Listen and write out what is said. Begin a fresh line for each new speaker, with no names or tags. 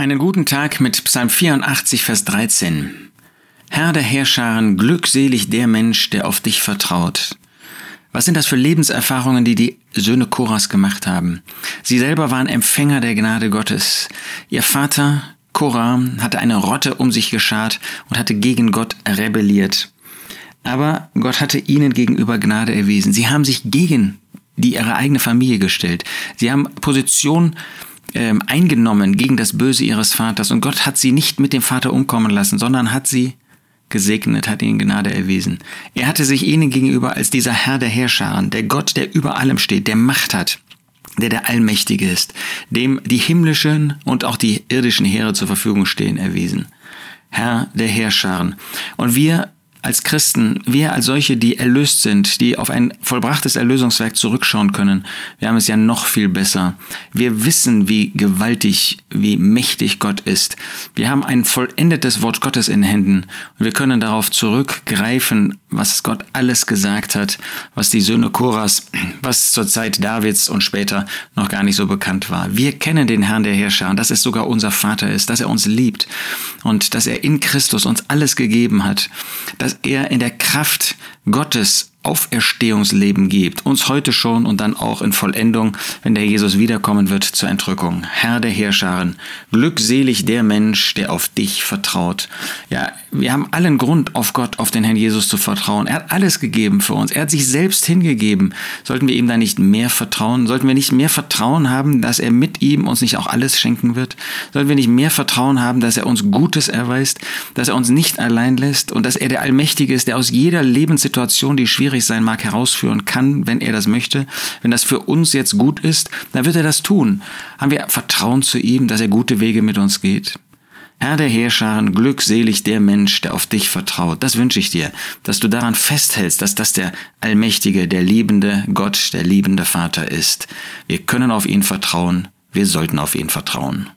Einen guten Tag mit Psalm 84, Vers 13. Herr der Herrscharen, glückselig der Mensch, der auf dich vertraut. Was sind das für Lebenserfahrungen, die die Söhne Koras gemacht haben? Sie selber waren Empfänger der Gnade Gottes. Ihr Vater, Korah, hatte eine Rotte um sich geschart und hatte gegen Gott rebelliert. Aber Gott hatte ihnen gegenüber Gnade erwiesen. Sie haben sich gegen die ihre eigene Familie gestellt. Sie haben Position ähm, eingenommen gegen das Böse ihres Vaters und Gott hat sie nicht mit dem Vater umkommen lassen, sondern hat sie gesegnet, hat ihnen Gnade erwiesen. Er hatte sich ihnen gegenüber als dieser Herr der Herrscharen, der Gott, der über allem steht, der Macht hat, der der Allmächtige ist, dem die himmlischen und auch die irdischen Heere zur Verfügung stehen, erwiesen. Herr der Herrscharen. Und wir als Christen, wir als solche, die erlöst sind, die auf ein vollbrachtes Erlösungswerk zurückschauen können, wir haben es ja noch viel besser. Wir wissen, wie gewaltig, wie mächtig Gott ist. Wir haben ein vollendetes Wort Gottes in Händen und wir können darauf zurückgreifen, was Gott alles gesagt hat, was die Söhne Koras, was zur Zeit Davids und später noch gar nicht so bekannt war. Wir kennen den Herrn der Herrscher dass es sogar unser Vater ist, dass er uns liebt und dass er in Christus uns alles gegeben hat, dass er in der Kraft Gottes Auferstehungsleben gibt, uns heute schon und dann auch in Vollendung, wenn der Jesus wiederkommen wird zur Entrückung. Herr der Heerscharen, glückselig der Mensch, der auf dich vertraut. Ja, wir haben allen Grund, auf Gott, auf den Herrn Jesus zu vertrauen. Er hat alles gegeben für uns. Er hat sich selbst hingegeben. Sollten wir ihm da nicht mehr vertrauen? Sollten wir nicht mehr Vertrauen haben, dass er mit ihm uns nicht auch alles schenken wird? Sollten wir nicht mehr Vertrauen haben, dass er uns Gutes erweist, dass er uns nicht allein lässt und dass er der Allmächtige ist, der aus jeder Lebenssituation, die schwierig schwierig sein mag, herausführen kann, wenn er das möchte. Wenn das für uns jetzt gut ist, dann wird er das tun. Haben wir Vertrauen zu ihm, dass er gute Wege mit uns geht? Herr der Heerscharen, glückselig der Mensch, der auf dich vertraut. Das wünsche ich dir, dass du daran festhältst, dass das der allmächtige, der liebende Gott, der liebende Vater ist. Wir können auf ihn vertrauen, wir sollten auf ihn vertrauen.